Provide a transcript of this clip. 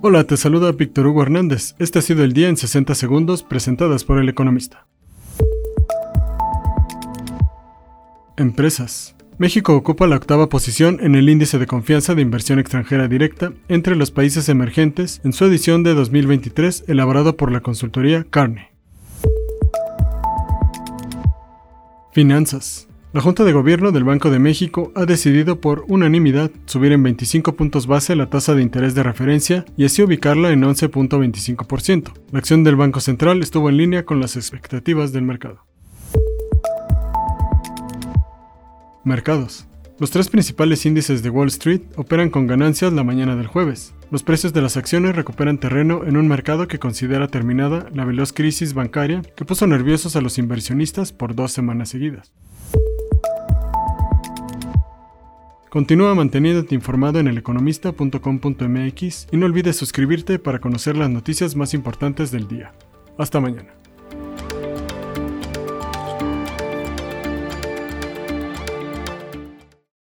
Hola, te saluda Víctor Hugo Hernández. Este ha sido el día en 60 segundos presentadas por El Economista. Empresas. México ocupa la octava posición en el índice de confianza de inversión extranjera directa entre los países emergentes en su edición de 2023 elaborado por la consultoría Carney. Finanzas. La Junta de Gobierno del Banco de México ha decidido por unanimidad subir en 25 puntos base la tasa de interés de referencia y así ubicarla en 11.25%. La acción del Banco Central estuvo en línea con las expectativas del mercado. Mercados. Los tres principales índices de Wall Street operan con ganancias la mañana del jueves. Los precios de las acciones recuperan terreno en un mercado que considera terminada la veloz crisis bancaria que puso nerviosos a los inversionistas por dos semanas seguidas. Continúa manteniéndote informado en eleconomista.com.mx y no olvides suscribirte para conocer las noticias más importantes del día. Hasta mañana.